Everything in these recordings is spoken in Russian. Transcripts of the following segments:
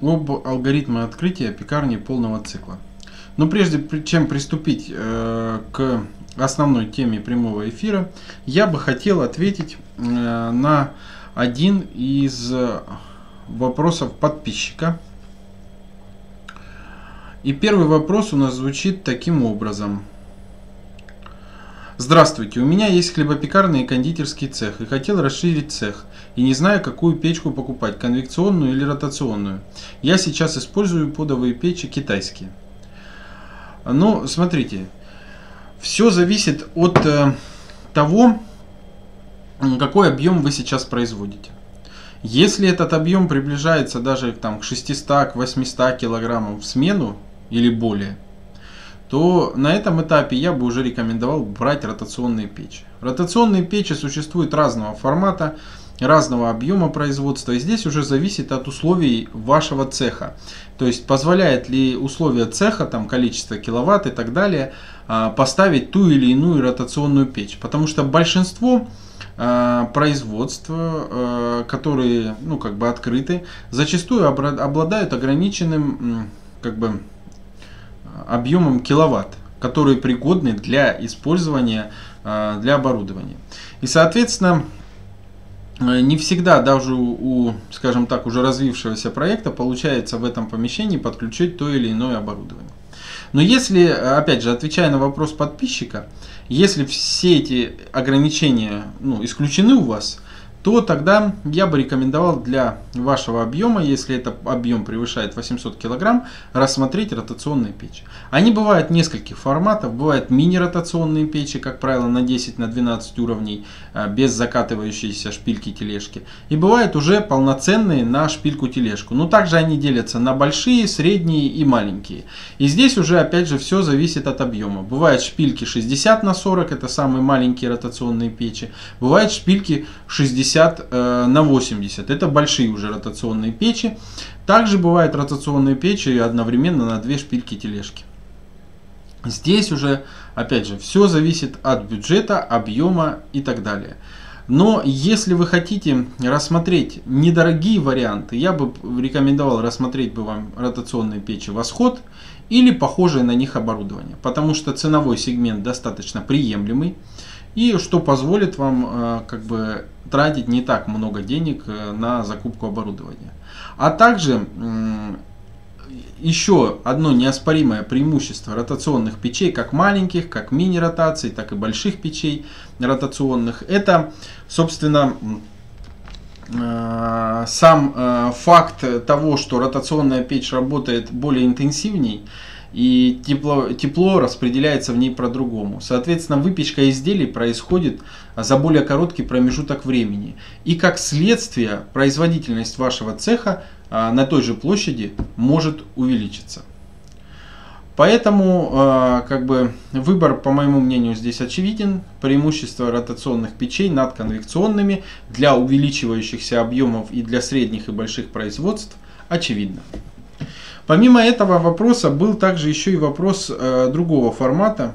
об алгоритме открытия пекарни полного цикла. Но прежде чем приступить э, к основной теме прямого эфира, я бы хотел ответить э, на один из вопросов подписчика. И первый вопрос у нас звучит таким образом. Здравствуйте, у меня есть хлебопекарный и кондитерский цех и хотел расширить цех и не знаю, какую печку покупать, конвекционную или ротационную. Я сейчас использую подовые печи китайские. Ну, смотрите, все зависит от э, того, какой объем вы сейчас производите. Если этот объем приближается даже там, к 600, к 800 килограммам в смену или более – то на этом этапе я бы уже рекомендовал брать ротационные печи. Ротационные печи существуют разного формата, разного объема производства. И здесь уже зависит от условий вашего цеха. То есть позволяет ли условия цеха, там количество киловатт и так далее, а, поставить ту или иную ротационную печь. Потому что большинство а, производств, а, которые ну, как бы открыты, зачастую обладают ограниченным как бы, объемом киловатт, которые пригодны для использования а, для оборудования. И, соответственно, э, не всегда даже у, скажем так, уже развившегося проекта получается в этом помещении подключить то или иное оборудование. Но если, опять же, отвечая на вопрос подписчика, если все эти ограничения ну, исключены у вас, то тогда я бы рекомендовал для вашего объема, если это объем превышает 800 кг, рассмотреть ротационные печи. Они бывают нескольких форматов, бывают мини-ротационные печи, как правило, на 10 на 12 уровней, а, без закатывающейся шпильки тележки. И бывают уже полноценные на шпильку тележку. Но также они делятся на большие, средние и маленькие. И здесь уже опять же все зависит от объема. Бывают шпильки 60 на 40, это самые маленькие ротационные печи. Бывают шпильки 60 60 э, на 80. Это большие уже ротационные печи. Также бывают ротационные печи одновременно на две шпильки тележки. Здесь уже, опять же, все зависит от бюджета, объема и так далее. Но если вы хотите рассмотреть недорогие варианты, я бы рекомендовал рассмотреть бы вам ротационные печи «Восход» или похожее на них оборудование. Потому что ценовой сегмент достаточно приемлемый и что позволит вам э, как бы тратить не так много денег э, на закупку оборудования. А также еще одно неоспоримое преимущество ротационных печей, как маленьких, как мини-ротаций, так и больших печей ротационных, это, собственно, э, сам факт того, что ротационная печь работает более интенсивней, и тепло, тепло распределяется в ней по-другому. Соответственно, выпечка изделий происходит за более короткий промежуток времени. И как следствие, производительность вашего цеха а, на той же площади может увеличиться. Поэтому а, как бы, выбор, по моему мнению, здесь очевиден. Преимущество ротационных печей над конвекционными для увеличивающихся объемов и для средних и больших производств очевидно. Помимо этого вопроса был также еще и вопрос э, другого формата.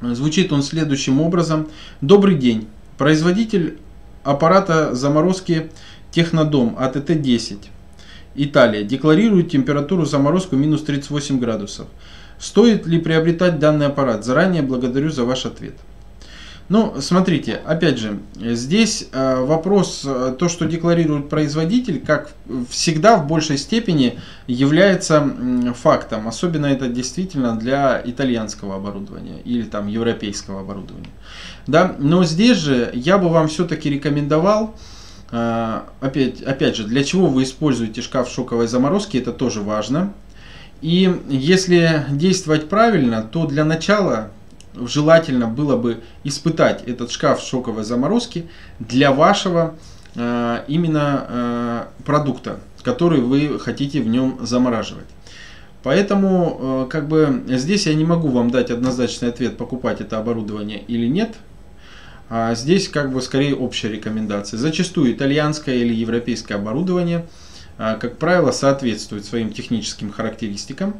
Звучит он следующим образом. Добрый день. Производитель аппарата заморозки Технодом АТТ-10. Италия. Декларирует температуру заморозку минус 38 градусов. Стоит ли приобретать данный аппарат? Заранее благодарю за ваш ответ. Ну, смотрите, опять же, здесь э, вопрос, э, то, что декларирует производитель, как всегда в большей степени является фактом. Особенно это действительно для итальянского оборудования или там европейского оборудования. Да? Но здесь же я бы вам все-таки рекомендовал, э, опять, опять же, для чего вы используете шкаф шоковой заморозки, это тоже важно. И если действовать правильно, то для начала желательно было бы испытать этот шкаф шоковой заморозки для вашего э, именно э, продукта, который вы хотите в нем замораживать. Поэтому, э, как бы, здесь я не могу вам дать однозначный ответ, покупать это оборудование или нет. А здесь, как бы, скорее общая рекомендация. Зачастую итальянское или европейское оборудование, как правило, соответствует своим техническим характеристикам.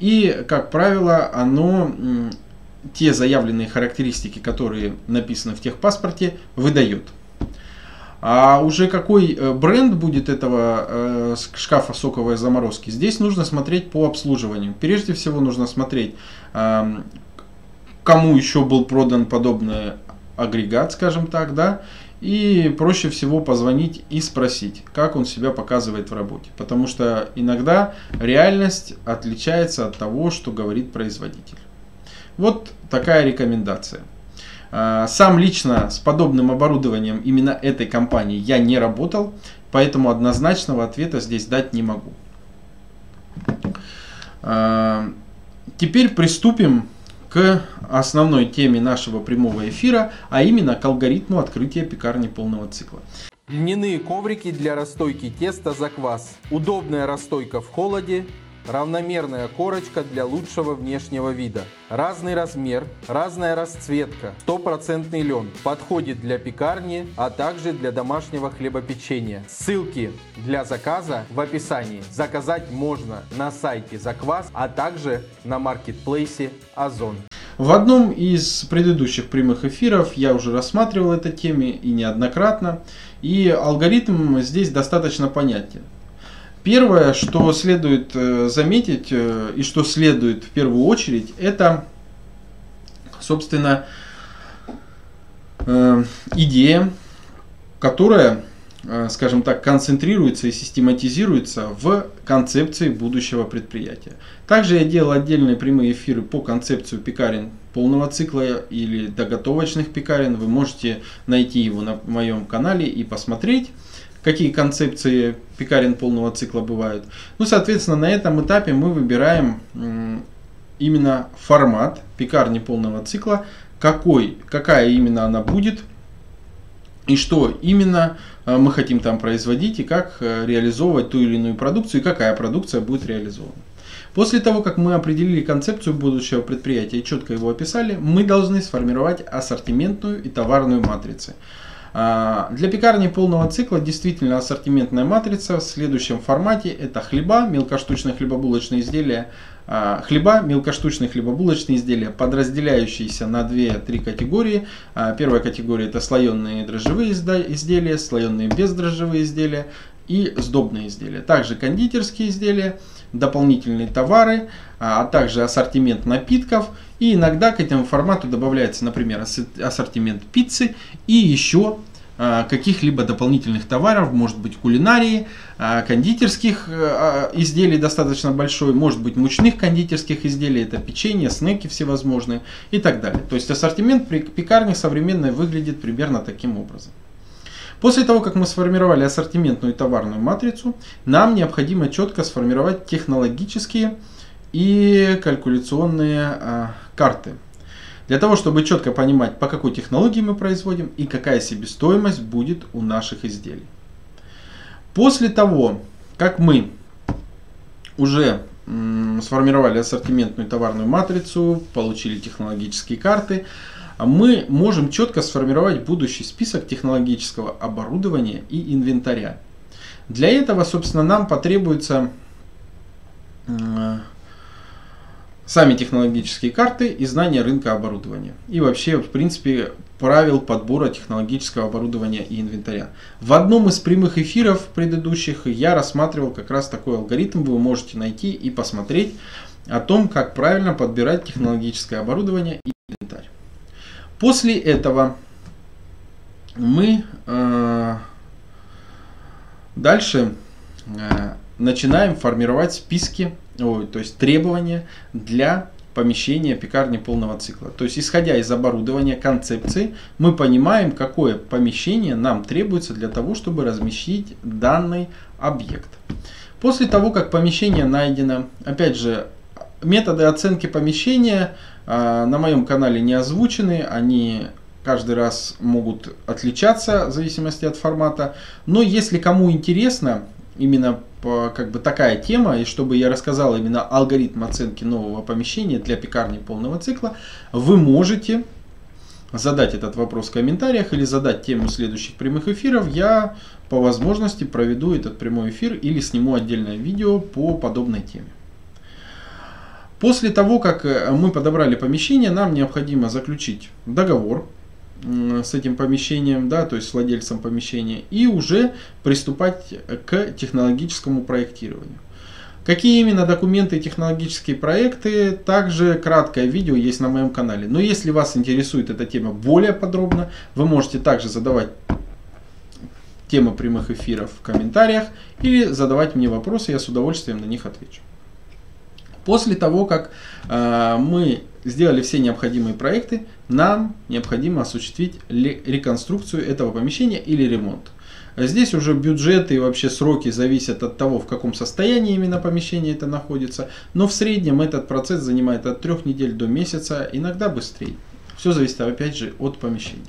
И, как правило, оно те заявленные характеристики, которые написаны в техпаспорте, выдает. А уже какой э, бренд будет этого э, шкафа соковой заморозки, здесь нужно смотреть по обслуживанию. Прежде всего нужно смотреть, э, кому еще был продан подобный агрегат, скажем так, да, и проще всего позвонить и спросить, как он себя показывает в работе. Потому что иногда реальность отличается от того, что говорит производитель. Вот такая рекомендация. А, сам лично с подобным оборудованием именно этой компании я не работал, поэтому однозначного ответа здесь дать не могу. А, теперь приступим к основной теме нашего прямого эфира, а именно к алгоритму открытия пекарни полного цикла. Льняные коврики для расстойки теста за квас. Удобная расстойка в холоде, равномерная корочка для лучшего внешнего вида. Разный размер, разная расцветка, стопроцентный лен. Подходит для пекарни, а также для домашнего хлебопечения. Ссылки для заказа в описании. Заказать можно на сайте Заквас, а также на маркетплейсе Озон. В одном из предыдущих прямых эфиров я уже рассматривал эту тему и неоднократно. И алгоритм здесь достаточно понятен. Первое, что следует э, заметить э, и что следует в первую очередь, это, собственно, э, идея, которая, скажем так, концентрируется и систематизируется в концепции будущего предприятия. Также я делал отдельные прямые эфиры по концепции пекарен полного цикла или доготовочных пекарен. Вы можете найти его на моем канале и посмотреть какие концепции пекарен полного цикла бывают. Ну, соответственно, на этом этапе мы выбираем именно формат пекарни полного цикла, какой, какая именно она будет, и что именно э, мы хотим там производить, и как э, реализовывать ту или иную продукцию, и какая продукция будет реализована. После того, как мы определили концепцию будущего предприятия и четко его описали, мы должны сформировать ассортиментную и товарную матрицы. А, для пекарни полного цикла действительно ассортиментная матрица в следующем формате. Это хлеба, мелкоштучные хлебобулочные изделия, а, хлеба, мелкоштучные хлебобулочные изделия, подразделяющиеся на 2-3 категории. А, первая категория это слоеные дрожжевые изделия, слоеные бездрожжевые изделия и сдобные изделия. Также кондитерские изделия, дополнительные товары, а также ассортимент напитков. И иногда к этому формату добавляется, например, ассортимент пиццы и еще а, каких-либо дополнительных товаров, может быть кулинарии, а, кондитерских а, изделий достаточно большой, может быть мучных кондитерских изделий, это печенье, снеки всевозможные и так далее. То есть ассортимент пекарни современной выглядит примерно таким образом. После того, как мы сформировали ассортиментную и товарную матрицу, нам необходимо четко сформировать технологические и калькуляционные карты для того, чтобы четко понимать, по какой технологии мы производим и какая себестоимость будет у наших изделий. После того, как мы уже сформировали ассортиментную товарную матрицу, получили технологические карты, мы можем четко сформировать будущий список технологического оборудования и инвентаря. Для этого, собственно, нам потребуется сами технологические карты и знания рынка оборудования. И вообще, в принципе, правил подбора технологического оборудования и инвентаря. В одном из прямых эфиров предыдущих я рассматривал как раз такой алгоритм. Вы можете найти и посмотреть о том, как правильно подбирать технологическое оборудование и инвентарь. После этого мы э, дальше э, начинаем формировать списки ой, то есть требования для помещения пекарни полного цикла. То есть, исходя из оборудования, концепции, мы понимаем, какое помещение нам требуется для того, чтобы размещить данный объект. После того, как помещение найдено, опять же, методы оценки помещения э, на моем канале не озвучены, они каждый раз могут отличаться в зависимости от формата. Но если кому интересно, именно как бы такая тема, и чтобы я рассказал именно алгоритм оценки нового помещения для пекарни полного цикла, вы можете задать этот вопрос в комментариях или задать тему следующих прямых эфиров. Я по возможности проведу этот прямой эфир или сниму отдельное видео по подобной теме. После того, как э, мы подобрали помещение, нам необходимо заключить договор с этим помещением, да, то есть с владельцем помещения, и уже приступать к технологическому проектированию. Какие именно документы и технологические проекты, также краткое видео есть на моем канале. Но если вас интересует эта тема более подробно, вы можете также задавать темы прямых эфиров в комментариях или задавать мне вопросы, я с удовольствием на них отвечу. После того, как э, мы сделали все необходимые проекты, нам необходимо осуществить реконструкцию этого помещения или ремонт. Здесь уже бюджеты и вообще сроки зависят от того, в каком состоянии именно помещение это находится. Но в среднем этот процесс занимает от трех недель до месяца, иногда быстрее. Все зависит опять же от помещения.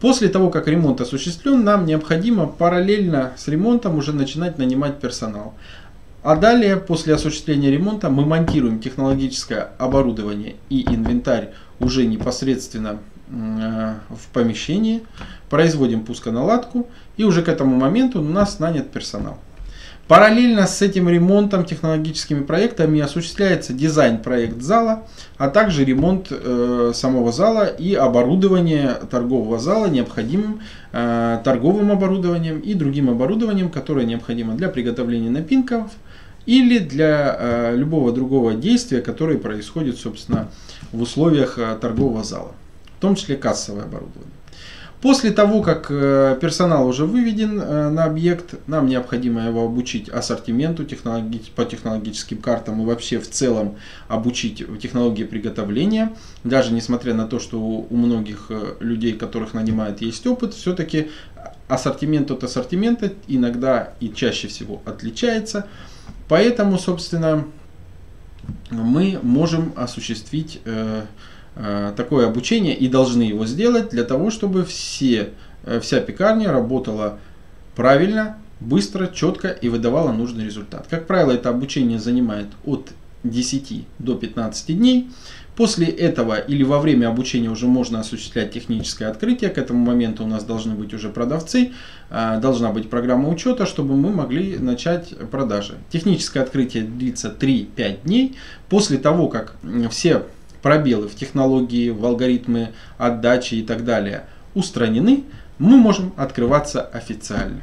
После того, как ремонт осуществлен, нам необходимо параллельно с ремонтом уже начинать нанимать персонал. А далее, после осуществления ремонта, мы монтируем технологическое оборудование и инвентарь уже непосредственно э, в помещении, производим пусконаладку и уже к этому моменту у нас нанят персонал. Параллельно с этим ремонтом, технологическими проектами осуществляется дизайн-проект зала, а также ремонт э, самого зала и оборудование торгового зала необходимым э, торговым оборудованием и другим оборудованием, которое необходимо для приготовления напитков или для э, любого другого действия, которое происходит, собственно, в условиях э, торгового зала, в том числе кассовое оборудование. После того, как э, персонал уже выведен на объект, нам необходимо его обучить ассортименту по технологическим картам и вообще в целом обучить технологии приготовления. Даже несмотря на то, что у многих людей, которых нанимают, есть опыт, все-таки ассортимент от ассортимента иногда и чаще всего отличается. Поэтому, собственно, мы можем осуществить Э, такое обучение и должны его сделать для того, чтобы все, э, вся пекарня работала правильно, быстро, четко и выдавала нужный результат. Как правило, это обучение занимает от 10 до 15 дней. После этого или во время обучения уже можно осуществлять техническое открытие. К этому моменту у нас должны быть уже продавцы, э, должна быть программа учета, чтобы мы могли начать продажи. Техническое открытие длится 3-5 дней. После того, как все пробелы в технологии, в алгоритмы отдачи и так далее устранены, мы можем открываться официально.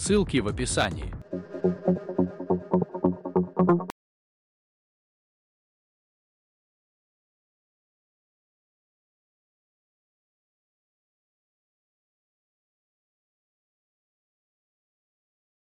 ссылки в описании.